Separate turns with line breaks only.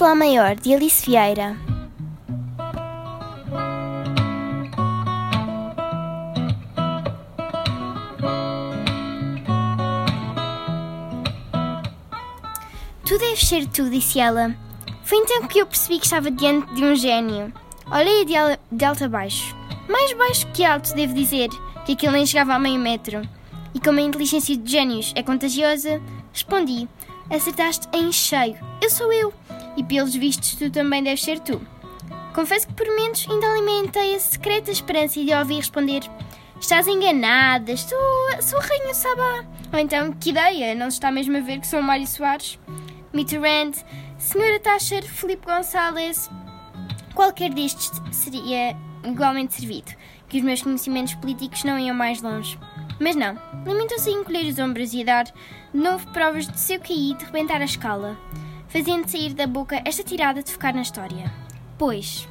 Lá Maior, de Alice Vieira. Tu deves ser tu, disse ela. Foi então que eu percebi que estava diante de um gênio. Olhei de alto a baixo. Mais baixo que alto, devo dizer, que aquilo nem chegava a meio metro. E como a inteligência de gênios é contagiosa, respondi: Acertaste em cheio. Eu sou eu. E pelos vistos, tu também deves ser tu. Confesso que por menos ainda alimentei a secreta esperança de ouvir responder: Estás enganada, estou, sou a Rainha Sabá. Ou então, que ideia, não se está mesmo a ver que sou Mário Soares? Mitterrand, Senhora Thatcher, Felipe Gonçalves, qualquer destes seria igualmente servido, que os meus conhecimentos políticos não iam mais longe. Mas não, limitou-se a encolher os ombros e a dar de novo provas de seu cair e de rebentar a escala, fazendo sair da boca esta tirada de focar na história. Pois,